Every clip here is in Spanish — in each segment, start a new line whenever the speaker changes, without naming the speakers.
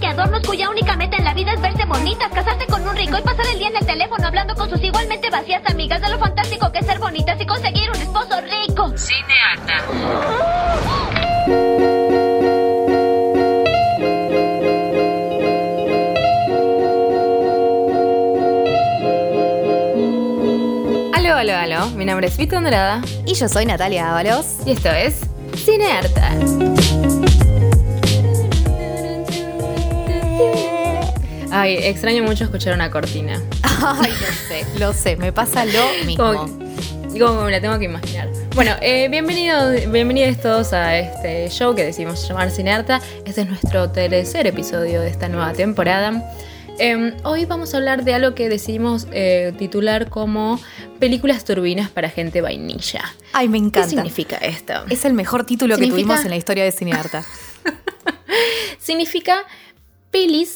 Que adornos cuya única meta en la vida es verse bonitas, casarse con un rico y pasar el día en el teléfono hablando con sus igualmente vacías amigas de lo fantástico que es ser bonitas y conseguir un esposo rico.
Cineata.
Aló, aló, aló. Mi nombre es Vito Andrada
Y yo soy Natalia Ábalos.
y esto es Cinearta. Ay, extraño mucho escuchar una cortina.
Ay, lo sé, lo sé, me pasa lo mismo.
Como como me la tengo que imaginar. Bueno, eh, bienvenidos, bienvenidos todos a este show que decidimos llamar Cinearta. Este es nuestro tercer episodio de esta nueva temporada. Eh, hoy vamos a hablar de algo que decidimos eh, titular como películas turbinas para gente vainilla.
Ay, me
¿Qué
encanta.
significa esto?
Es el mejor título que tuvimos en la historia de Cinearta.
significa pelis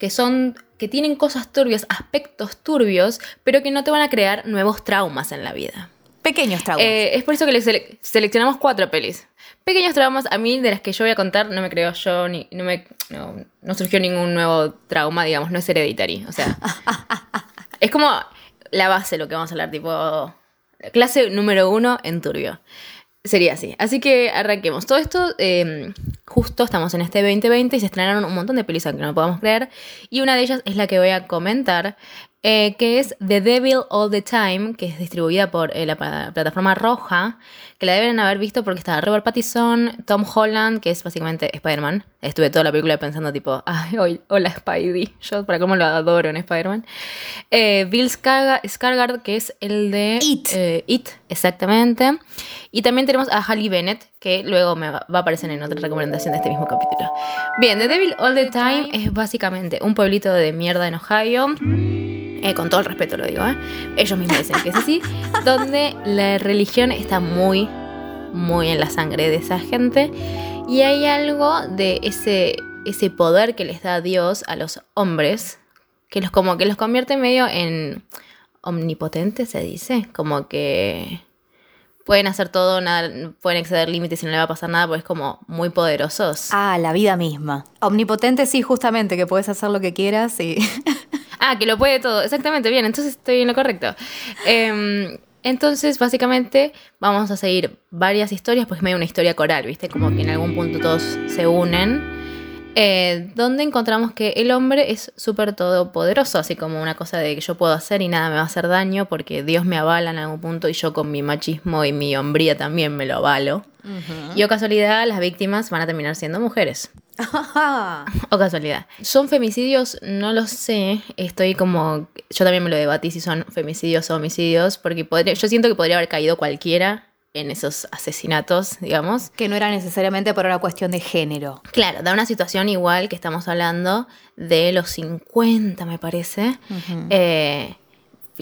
que son que tienen cosas turbias, aspectos turbios, pero que no te van a crear nuevos traumas en la vida.
Pequeños traumas.
Eh, es por eso que le sele- seleccionamos cuatro pelis. Pequeños traumas, a mí de las que yo voy a contar, no me creo yo, ni, no, me, no, no surgió ningún nuevo trauma, digamos, no es hereditario. O sea, es como la base lo que vamos a hablar, tipo, clase número uno en turbio. Sería así. Así que arranquemos. Todo esto, eh, justo estamos en este 2020 y se estrenaron un montón de pelis aunque no lo podamos creer. Y una de ellas es la que voy a comentar, eh, que es The Devil All the Time, que es distribuida por eh, la plataforma Roja, que la deben haber visto porque está Robert Pattinson, Tom Holland, que es básicamente Spider-Man. Estuve toda la película pensando tipo, ay, hola Spidey, yo para cómo lo adoro en Spider-Man. Eh, Bill Skarsgård, que es el de
It.
eh, It, exactamente. Y también tenemos a Halle Bennett, que luego me va, va a aparecer en otra recomendación de este mismo capítulo. Bien, The Devil All the Time es básicamente un pueblito de mierda en Ohio. Eh, con todo el respeto lo digo, ¿eh? ellos mismos dicen que es así, donde la religión está muy, muy en la sangre de esa gente y hay algo de ese, ese poder que les da Dios a los hombres, que los como que los convierte medio en omnipotentes, se dice, como que pueden hacer todo, nada, pueden exceder límites y no le va a pasar nada, porque es como muy poderosos.
Ah, la vida misma. Omnipotente, sí, justamente, que puedes hacer lo que quieras y.
Ah, que lo puede todo. Exactamente, bien, entonces estoy en lo correcto. Em, entonces, básicamente, vamos a seguir varias historias, pues es medio una historia coral, ¿viste? Como que en algún punto todos se unen. eh, donde encontramos que el hombre es súper todopoderoso, así como una cosa de que yo puedo hacer y nada me va a hacer daño porque Dios me avala en algún punto y yo con mi machismo y mi hombría también me lo avalo. Y o casualidad, las víctimas van a terminar siendo mujeres. O casualidad. ¿Son femicidios? No lo sé. Estoy como. Yo también me lo debatí si son femicidios o homicidios. Porque podría, yo siento que podría haber caído cualquiera en esos asesinatos, digamos.
que no era necesariamente por una cuestión de género.
Claro, da una situación igual que estamos hablando de los 50, me parece. eh,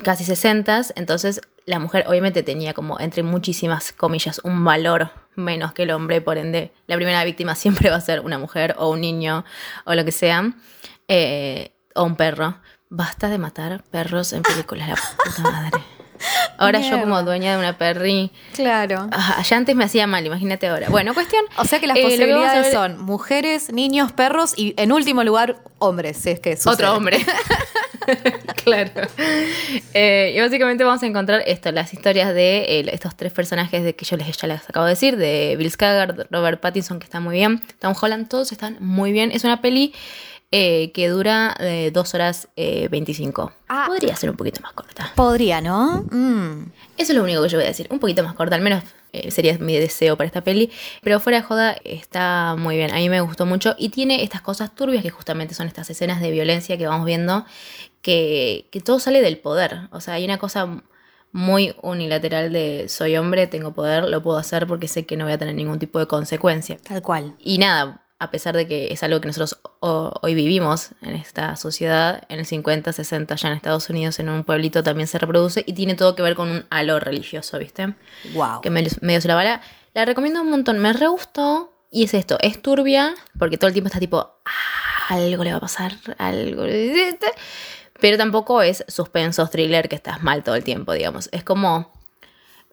casi 60. Entonces, la mujer obviamente tenía como, entre muchísimas comillas, un valor menos que el hombre. Por ende, la primera víctima siempre va a ser una mujer o un niño o lo que sea. eh, o un perro. Basta de matar perros en películas, la puta madre. Ahora yo como dueña de una perri...
Claro.
ah, Allá antes me hacía mal, imagínate ahora. Bueno, cuestión...
O sea que las
eh,
posibilidades
ver-
son mujeres, niños, perros y en último lugar hombres, si es que sucede.
Otro hombre. claro. Eh, y básicamente vamos a encontrar esto, las historias de eh, estos tres personajes de que yo les, ya les acabo de decir, de Bill Skarsgård, Robert Pattinson, que está muy bien, Tom Holland, todos están muy bien. Es una peli eh, que dura eh, 2 horas eh, 25.
Ah.
Podría ser un poquito más corta.
Podría, ¿no? Mm.
Eso es lo único que yo voy a decir. Un poquito más corta, al menos eh, sería mi deseo para esta peli. Pero fuera de joda, está muy bien. A mí me gustó mucho. Y tiene estas cosas turbias que justamente son estas escenas de violencia que vamos viendo. Que, que todo sale del poder. O sea, hay una cosa muy unilateral de soy hombre, tengo poder, lo puedo hacer porque sé que no voy a tener ningún tipo de consecuencia.
Tal cual.
Y nada, a pesar de que es algo que nosotros ho- hoy vivimos en esta sociedad, en el 50, 60, ya en Estados Unidos, en un pueblito también se reproduce y tiene todo que ver con un halo religioso, ¿viste?
Wow.
Que medio, medio se la bala. La recomiendo un montón. Me re gustó. Y es esto, es turbia, porque todo el tiempo está tipo, "Ah, algo le va a pasar, algo. Pero tampoco es suspenso thriller que estás mal todo el tiempo, digamos. Es como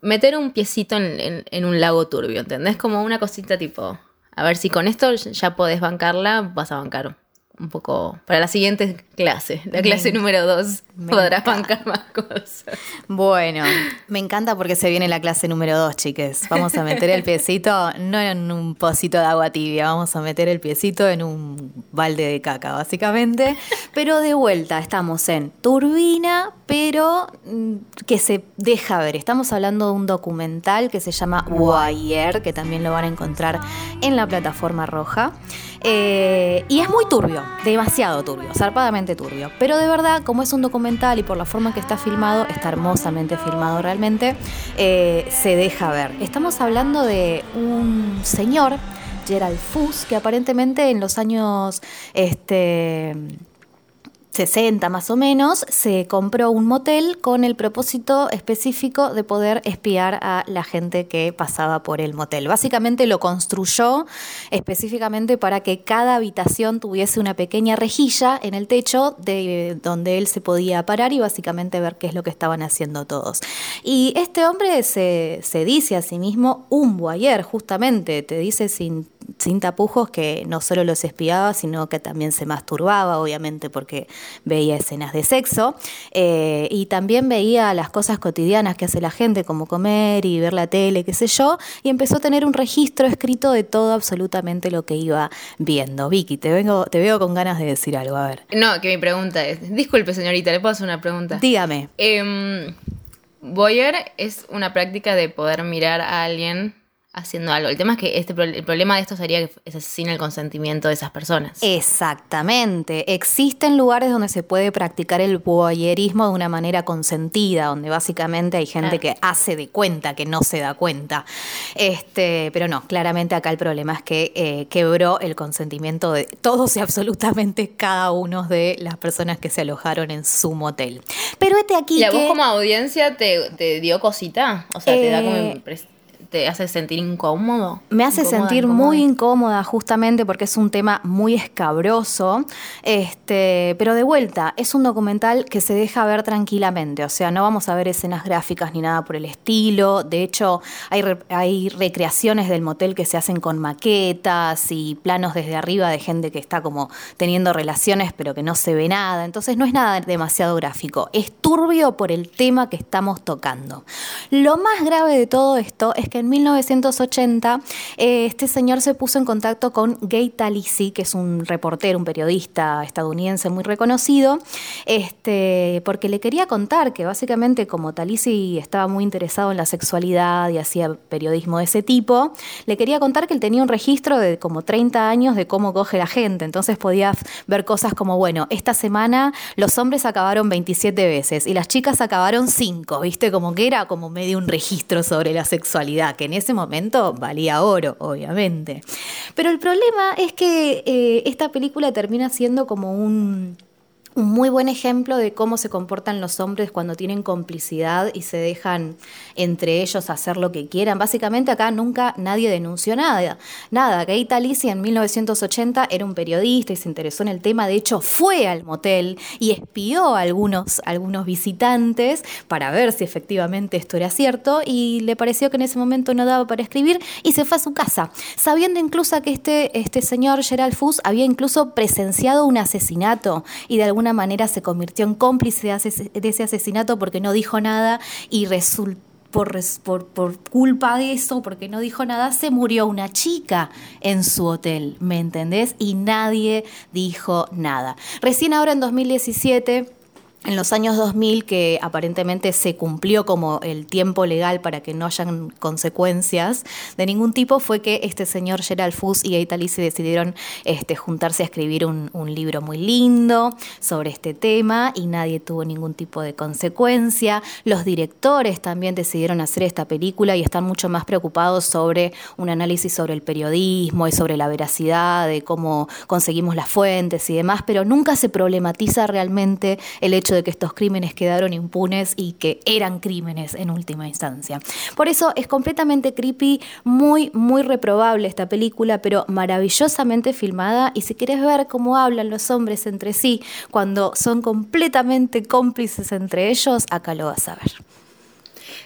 meter un piecito en, en- en un lago turbio, ¿entendés? Como una cosita tipo, a ver si con esto ya podés bancarla, vas a bancar un poco para la siguiente clase, la clase número dos, podrás bancar más cosas.
Bueno, me encanta porque se viene la clase número dos, chiques. Vamos a meter el piecito no en un pocito de agua tibia, vamos a meter el piecito en un balde de caca, básicamente. Pero de vuelta, estamos en turbina, pero mm, que se deja ver. Estamos hablando de un documental que se llama Wire, que también lo van a encontrar en la plataforma roja. Eh, y es muy turbio, demasiado turbio, zarpadamente turbio. Pero de verdad, como es un documental y por la forma en que está filmado, está hermosamente filmado realmente, eh, se deja ver. Estamos hablando de un señor, Gerald Fuss, que aparentemente en los años este, 60 más o menos, se compró un motel con el propósito específico de poder espiar a la gente que pasaba por el motel. Básicamente lo construyó específicamente para que cada habitación tuviese una pequeña rejilla en el techo de donde él se podía parar y básicamente ver qué es lo que estaban haciendo todos. Y este hombre se, se dice a sí mismo un voyeur, justamente, te dice sin sin tapujos que no solo los espiaba, sino que también se masturbaba, obviamente, porque veía escenas de sexo. eh, y también veía las cosas cotidianas que hace la gente, como comer y ver la tele, qué sé yo. Y empezó a tener un registro escrito de todo absolutamente lo que iba viendo. Vicky, te, vengo, te veo con ganas de decir algo. A ver.
No, que mi pregunta es, disculpe señorita, ¿le puedo hacer una pregunta?
Dígame.
Em, voyeur es una práctica de poder mirar a alguien haciendo algo. El tema es que este, el problema de esto sería que es sin el consentimiento de esas personas.
Exactamente. Existen lugares donde se puede practicar el voyerismo de una manera consentida, donde básicamente hay gente
Claro.
que hace de cuenta que no se da cuenta. Este, pero no, claramente acá el problema es que eh, quebró el consentimiento de todos y absolutamente cada uno de las personas que se alojaron en su motel. Pero este aquí
¿Y a
que-
vos como audiencia te, te dio cosita? O sea, te da como
Eh,
te hace sentir incómodo.
Me hace
Incómoda,
sentir
incómoda.
muy incómoda justamente porque es un tema muy escabroso, este, pero de vuelta, es un documental que se deja ver tranquilamente, o sea, no vamos a ver escenas gráficas ni nada por el estilo, de hecho hay, re- hay recreaciones del motel que se hacen con maquetas y planos desde arriba de gente que está como teniendo relaciones pero que no se ve nada, entonces no es nada demasiado gráfico, es turbio por el tema que estamos tocando. Lo más grave de todo esto es que en 1980 eh, este señor se puso en contacto con Gay Talisi, que es un reportero, un periodista estadounidense muy reconocido, este, porque le quería contar que básicamente como Talisi estaba muy interesado en la sexualidad y hacía periodismo de ese tipo, le quería contar que él tenía un registro de como 30 años de cómo coge la gente, entonces podía ver cosas como, bueno, esta semana los hombres acabaron 27 veces y las chicas acabaron 5, ¿viste? Como que era como medio un registro sobre la sexualidad, que en ese momento valía oro, obviamente. Pero el problema es que eh, esta película termina siendo como un un muy buen ejemplo de cómo se comportan los hombres cuando tienen complicidad y se dejan entre ellos hacer lo que quieran. Básicamente acá nunca nadie denunció nada. Nada, Gay Talisi en 1980 era un periodista y se interesó en el tema. De hecho, fue al motel y espió a algunos, algunos visitantes para ver si efectivamente esto era cierto y le pareció que en ese momento no daba para escribir y se fue a su casa, sabiendo incluso que este, este señor Gerald Fuss había incluso presenciado un asesinato y de alguna manera se convirtió en cómplice de ese asesinato porque no dijo nada y resultó por, res- por, por culpa de eso, porque no dijo nada, se murió una chica en su hotel, ¿me entendés? Y nadie dijo nada. Recién ahora en 2017... En los años 2000, que aparentemente se cumplió como el tiempo legal para que no hayan consecuencias de ningún tipo, fue que este señor Gerald Fuss y Gay Talisi decidieron este, juntarse a escribir un, un libro muy lindo sobre este tema y nadie tuvo ningún tipo de consecuencia. Los directores también decidieron hacer esta película y están mucho más preocupados sobre un análisis sobre el periodismo y sobre la veracidad de cómo conseguimos las fuentes y demás, pero nunca se problematiza realmente el hecho hecho de que estos crímenes quedaron impunes y que eran crímenes en última instancia. Por eso es completamente creepy, muy, muy reprobable esta película, pero maravillosamente filmada y si quieres ver cómo hablan los hombres entre sí cuando son completamente cómplices entre ellos, acá lo vas a ver.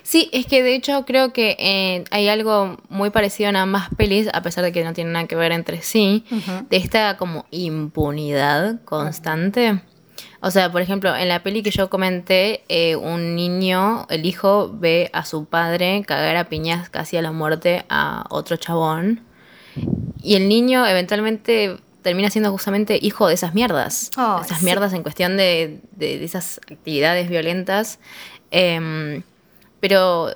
Sí, es que de hecho creo que eh, hay algo muy parecido en ambas pelis, a pesar de que no tienen nada que ver entre sí, de esta como impunidad constante. O sea, por ejemplo, en la peli que yo comenté, eh, un niño, el hijo, ve a su padre cagar a piñas casi a la muerte a otro chabón. Y el niño eventualmente termina siendo justamente hijo de esas mierdas.
Ay,
esas
sí.
mierdas en cuestión de, de- de esas actividades violentas. Em, pero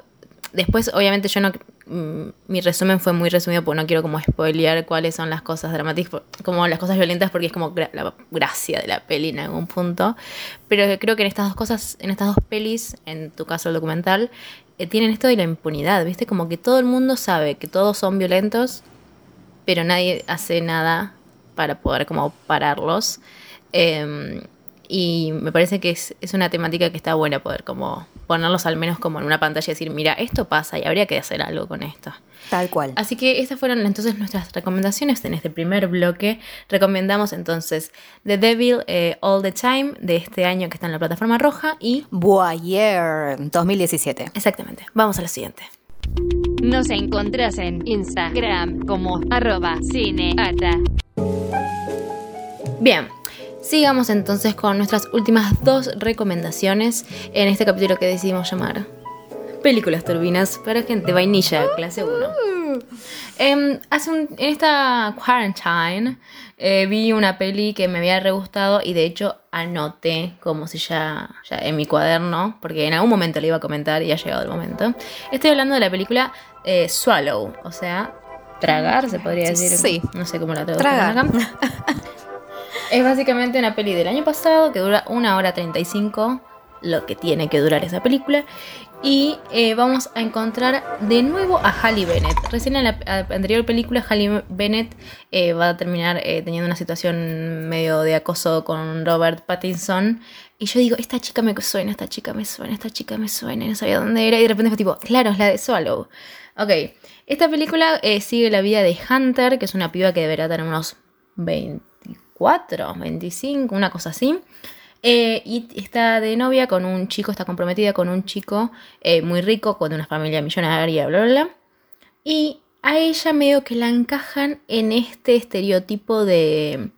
después, obviamente, yo no. Mm, Mi resumen fue muy resumido porque no quiero como spoilear cuáles son las cosas dramáticas, como las cosas violentas, porque es como la gracia de la peli en algún punto. Pero creo que en estas dos cosas, en estas dos pelis, en tu caso el documental, eh, tienen esto de la impunidad, ¿viste? Como que todo el mundo sabe que todos son violentos, pero nadie hace nada para poder como pararlos. Eh, y me parece que es, es una temática que está buena poder como ponerlos al menos como en una pantalla y decir, mira, esto pasa y habría que hacer algo con esto.
Tal cual.
Así que estas fueron entonces nuestras recomendaciones en este primer bloque. Recomendamos entonces The Devil eh, All the Time de este año que está en la plataforma roja y...
Boyer 2017.
Exactamente, vamos a la siguiente.
Nos encontrás en Instagram como arroba cineata.
Bien, sigamos entonces con nuestras últimas dos recomendaciones en este capítulo que decidimos llamar Películas turbinas para gente vainilla, clase 1. Em, hace un- en esta quarantine eh, vi una peli que me había re gustado y de hecho anoté como si ya, ya en mi cuaderno, porque en algún momento le iba a comentar y ha llegado el momento. Estoy hablando de la película eh, Swallow, o sea, tragar, se podría decir.
Sí.
No sé cómo la traducen
Tragar.
Es básicamente una peli del año pasado que dura una hora 35, lo que tiene que durar esa película. Y eh, vamos a encontrar de nuevo a Halle Bennett. Recién en la anterior película, Halle Bennett eh, va a terminar eh, teniendo una situación medio de acoso con Robert Pattinson. Y yo digo, esta chica me suena, esta chica me suena, esta chica me suena, no sabía dónde era. Y de repente fue tipo, claro, es la de Swallow. Ok, esta película sigue la vida de Hunter, que es una piba que deberá tener unos 24, 25, una cosa así. Eh, y está de novia con un chico, está comprometida con un chico eh, muy rico, con una familia millonaria, bla, bla, bla. Y a ella medio que la encajan en este estereotipo de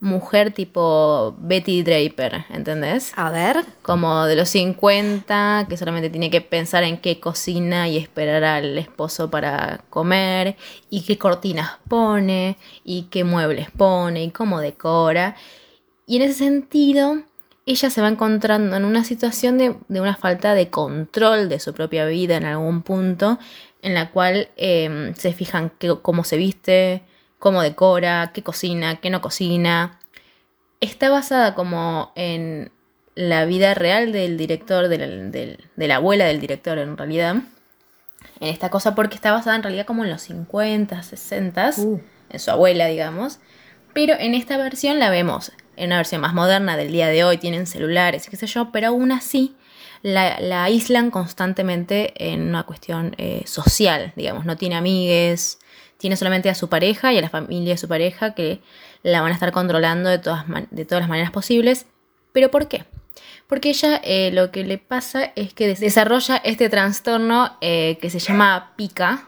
mujer tipo Betty Draper, ¿entendés?
A ver.
como de los 50, que solamente tiene que pensar en qué cocina y esperar al esposo para comer, y qué cortinas pone, y qué muebles pone, y cómo decora. Y en ese sentido, ella se va encontrando en una situación de, de una falta de control de su propia vida en algún punto, en la cual eh, se fijan qué- cómo se viste, cómo decora, qué cocina, qué no cocina. Está basada como en la vida real del director, del- del- de la abuela del director en realidad. En esta cosa porque está basada en realidad como en los 50, 60,
Uh.
en su abuela, digamos. Pero en esta versión la vemos en una versión más moderna del día de hoy, tienen celulares y qué sé yo, pero aún así la, la aíslan constantemente en una cuestión eh, social, digamos, no tiene amigues, tiene solamente a su pareja y a la familia de su pareja que la van a estar controlando de todas, de todas las maneras posibles. ¿Pero por qué? Porque ella eh, lo que le pasa es que des- desarrolla este trastorno eh, que se llama pica,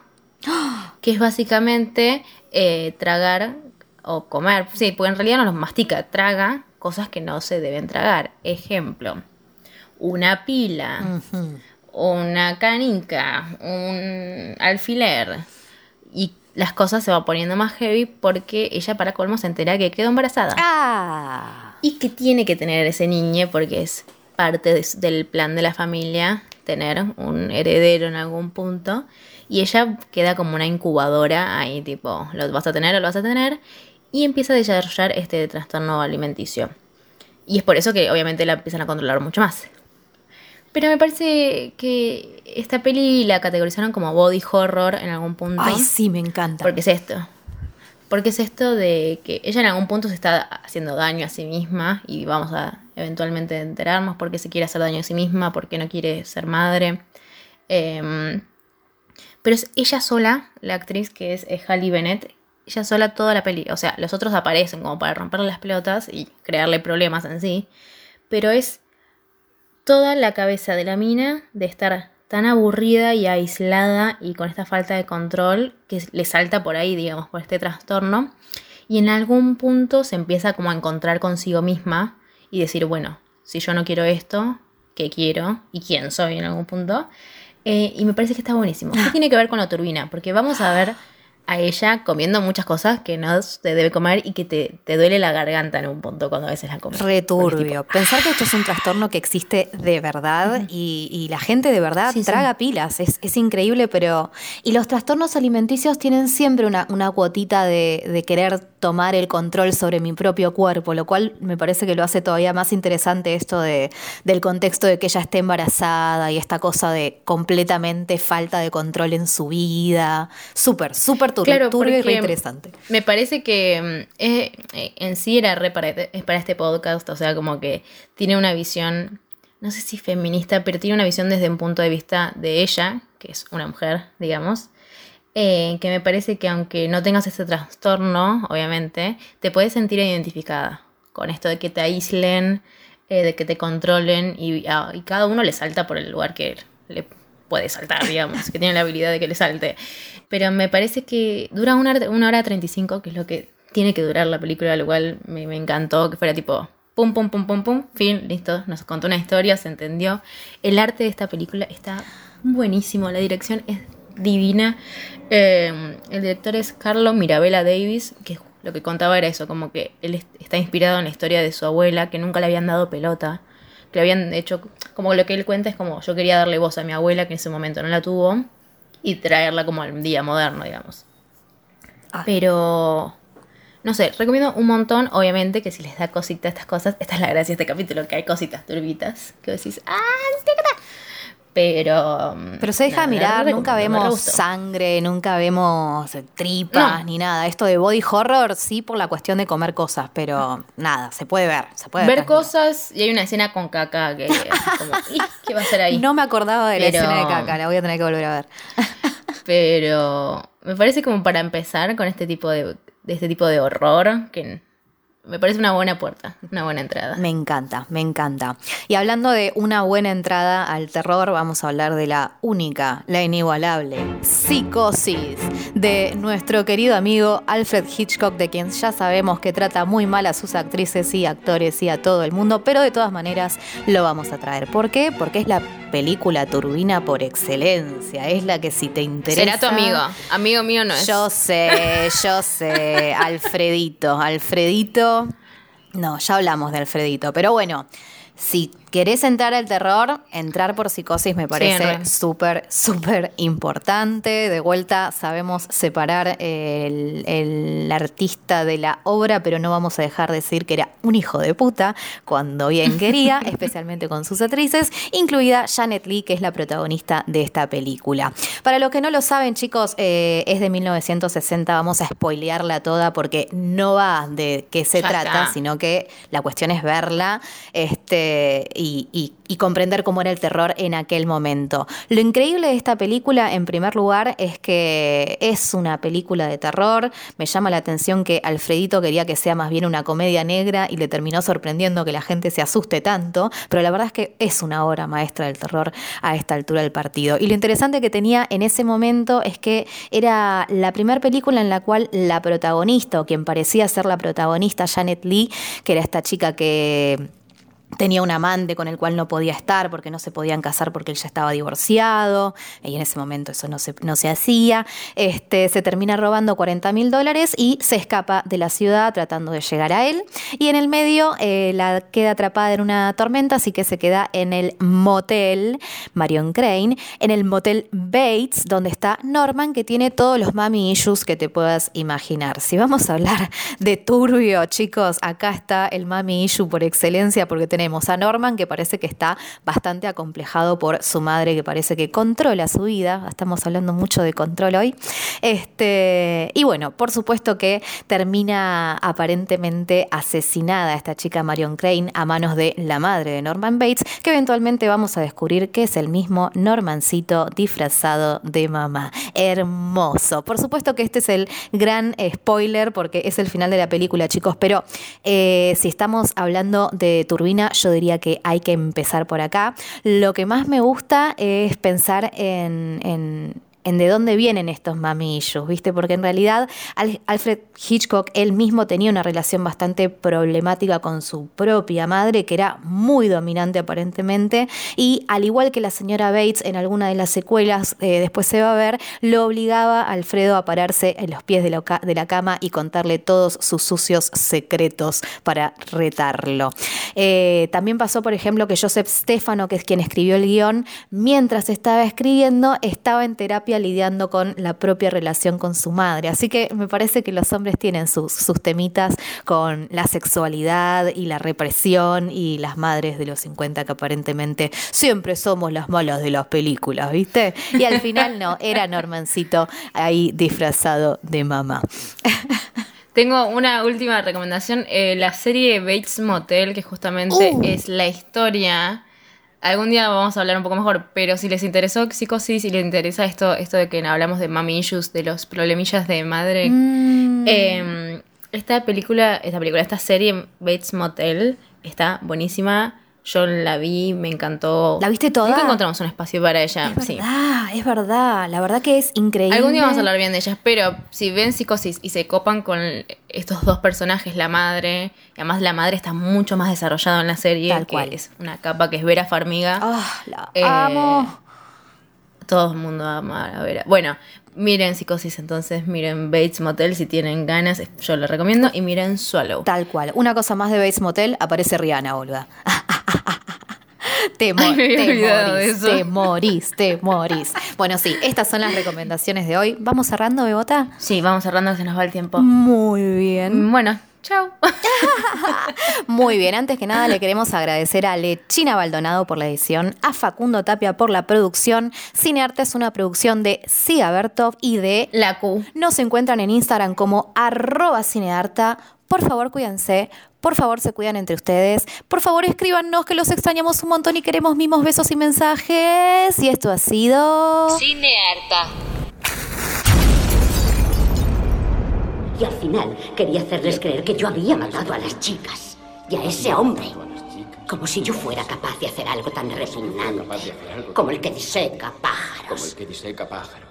que es básicamente eh, tragar o comer, sí, porque en realidad no los mastica, traga cosas que no se deben tragar. Ejemplo, una pila, una canica, un alfiler. Y las cosas se van poniendo más heavy porque ella para colmo se entera que quedó embarazada.
Ah.
Y que tiene que tener ese niño porque es parte de- del plan de la familia tener un heredero en algún punto. Y ella queda como una incubadora ahí, tipo, lo vas a tener o lo vas a tener. Y empieza a desarrollar este trastorno alimenticio. Y es por eso que obviamente la empiezan a controlar mucho más. Pero me parece que esta peli la categorizaron como body horror en algún punto.
Ay, sí, me encanta.
Porque es esto. Porque es esto de que ella en algún punto se está haciendo daño a sí misma y vamos a eventualmente enterarnos por qué se quiere hacer daño a sí misma, por qué no quiere ser madre. Em, pero es ella sola, la actriz que es Halle Bennett, ella sola toda la peli. O sea, los otros aparecen como para romperle las pelotas y crearle problemas en sí. Pero es toda la cabeza de la mina de estar tan aburrida y aislada y con esta falta de control que le salta por ahí, digamos, por este trastorno. Y en algún punto se empieza como a encontrar consigo misma y decir, bueno, si yo no quiero esto, ¿qué quiero? ¿Y quién soy en algún punto? Eh, y me parece que está buenísimo. ¿Qué tiene que ver con la turbina? Porque vamos a ver a ella comiendo muchas cosas que no se debe comer y que te, duele la garganta en un punto cuando a veces la comes.
Returbio. Pensar que esto es un trastorno que existe de verdad y, la gente de verdad traga pilas. Es, increíble, pero. Y los trastornos alimenticios tienen siempre una, una cuotita de, de querer tomar el control sobre mi propio cuerpo, lo cual me parece que lo hace todavía más interesante esto de, del contexto de que ella esté embarazada y esta cosa de completamente falta de control en su vida. Súper, súper turbio, turbio y re interesante.
Me parece que mm, eh, en sí era re para, para este podcast, o sea, como que tiene una visión, no sé si feminista, pero tiene una visión desde un punto de vista de ella, que es una mujer, digamos, eh, que me parece que aunque no tengas ese trastorno, obviamente, te puedes sentir identificada con esto de que te aíslen, eh, de que te controlen ah, y, cada uno le salta por el lugar que le puede saltar, digamos, que tiene la habilidad de que le salte. Pero me parece que dura una, una hora 35, que es lo que tiene que durar la película, lo cual me, encantó, que fuera tipo pum, pum, pum, pum, pum, fin, listo, nos contó una historia, se entendió. El arte de esta película está buenísimo, la dirección es divina. Eh, el director es Carlo Mirabella Davis, que lo que contaba era eso, como que él está inspirado en la historia de su abuela, que nunca le habían dado pelota, que le habían hecho, como lo que él cuenta es como yo quería darle voz a mi abuela, que en ese momento no la tuvo, y traerla como al día moderno, digamos. Ah. Pero, no sé, recomiendo un montón, obviamente, que si les da cosita estas cosas, esta es la gracia de este capítulo, que hay cositas turbitas, que decís, ¡ah! Pero.
Pero se deja mirar, nunca vemos sangre, nunca vemos tripas ni nada. Esto de body horror, sí, por la cuestión de comer cosas, pero nada, se puede ver. Se puede
ver, cosas y hay una escena con caca que. Como, ¿Qué va a ser ahí?
No me acordaba de la escena de caca, la voy a tener que volver a ver.
pero me parece como para empezar con este tipo de, de este tipo de horror que me parece una buena puerta, una buena entrada.
Me encanta, me encanta. Y hablando de una buena entrada al terror, vamos a hablar de la única, la inigualable, Psicosis, de nuestro querido amigo Alfred Hitchcock, de quien ya sabemos que trata muy mal a sus actrices y actores y a todo el mundo, pero de todas maneras lo vamos a traer. ¿Por qué? Porque es la película turbina por excelencia. Es la que si te interesa.
Será tu amigo. Amigo mío no es.
Yo sé, yo sé. Alfredito. Alfredito. No, ya hablamos de Alfredito. Pero bueno, si querés entrar al terror, entrar por psicosis me parece súper, súper importante. De vuelta sabemos separar el, artista de la obra, pero no vamos a dejar de decir que era un hijo de puta cuando bien quería, especialmente con sus actrices, incluida Janet Lee, que es la protagonista de esta película. Para los que no lo saben, chicos, eh, es de 1960, vamos a spoilearla toda porque no va de qué se trata, sino que la cuestión es verla. Este, y, comprender cómo era el terror en aquel momento. Lo increíble de esta película, en primer lugar, es que es una película de terror. Me llama la atención que Alfredito quería que sea más bien una comedia negra y le terminó sorprendiendo que la gente se asuste tanto, pero la verdad es que es una obra maestra del terror a esta altura del partido. Y lo interesante que tenía en ese momento es que era la primera película en la cual la protagonista, o quien parecía ser la protagonista, Janet Lee, que era esta chica que tenía un amante con el cual no podía estar porque no se podían casar porque él ya estaba divorciado y en ese momento eso no se, no se hacía. Este, se termina robando 40 mil dólares y se escapa de la ciudad tratando de llegar a él. Y en el medio eh, la queda atrapada en una tormenta, así que se queda en el motel Marion Crane, en el motel Bates, donde está Norman, que tiene todos los mami issues que te puedas imaginar. Si vamos a hablar de turbio, chicos, acá está el mami issue por excelencia porque tenemos tenemos a Norman que parece que está bastante acomplejado por su madre que parece que controla su vida. Estamos hablando mucho de control hoy. Este, y bueno, por supuesto que termina aparentemente asesinada esta chica Marion Crane a manos de la madre de Norman Bates, que eventualmente vamos a descubrir que es el mismo Normancito disfrazado de mamá. Hermoso. Por supuesto que este es el gran spoiler porque es el final de la película, chicos, pero eh, si estamos hablando de Turbina, yo diría que hay que empezar por acá. Lo que más me gusta es pensar en, en de dónde vienen estos mamillos, ¿viste? Porque en realidad Alfred Hitchcock él mismo tenía una relación bastante problemática con su propia madre, que era muy dominante aparentemente, y al igual que la señora Bates en alguna de las secuelas, eh, después se va a ver, lo obligaba a Alfredo a pararse en los pies de la, de la cama y contarle todos sus sucios secretos para retarlo. Eh, también pasó, por ejemplo, que Joseph Stefano, que es quien escribió el guion, mientras estaba escribiendo, estaba en terapia lidiando con la propia relación con su madre. Así que me parece que los hombres tienen sus, sus temitas con la sexualidad y la represión y las madres de los 50 que aparentemente siempre somos las malas de las películas, ¿viste? Y al final no, era Normancito ahí disfrazado de mamá.
Tengo una última recomendación, eh, la serie Bates Motel, que justamente
Uh.
es la historia Algún día vamos a hablar un poco mejor, pero si les interesó psicosis, si les interesa esto, esto de que hablamos de mami issues, de los problemillas de madre,
Mm.
eh, esta película, esta película, esta serie Bates Motel está buenísima. Yo la vi, me encantó.
¿La viste toda?
Nunca encontramos un espacio para ella.
Es
sí.
verdad, es verdad. La verdad que es increíble.
Algún día vamos a hablar bien de ellas, pero si ven psicosis y se copan con estos dos personajes, la madre, y además la madre está mucho más desarrollada en la serie,
Tal
que
cual.
es una capa que es Vera Farmiga.
Ah, la
Eh,
amo.
Todo el mundo ama a Vera. Bueno, miren Psicosis entonces, miren Bates Motel si tienen ganas, yo lo recomiendo, y miren Swallow.
Tal cual. Una cosa más de Bates Motel, aparece Rihanna, Olga. Te, mo-
Ay,
te morís, te morís, te morís. Bueno, sí, estas son las recomendaciones de hoy. ¿Vamos cerrando, Bebota?
Sí, vamos cerrando, se nos va el tiempo.
Muy bien.
Bueno, chao.
Muy bien, antes que nada le queremos agradecer a Lechina Baldonado por la edición, a Facundo Tapia por la producción. Cinearte es una producción de Sia Bertov y de
La Q.
Nos encuentran en Instagram como arroba cinearta. Por favor, cuídense. Por favor, se cuidan entre ustedes. Por favor, escríbanos que los extrañamos un montón y queremos mimos, besos y mensajes. Y esto ha sido...
Cinearta.
Y al final quería hacerles creer que yo había matado a las chicas y a ese hombre. Como si yo fuera capaz de hacer algo tan repugnante como el que diseca
como el
pájaros.
que diseca pájaros.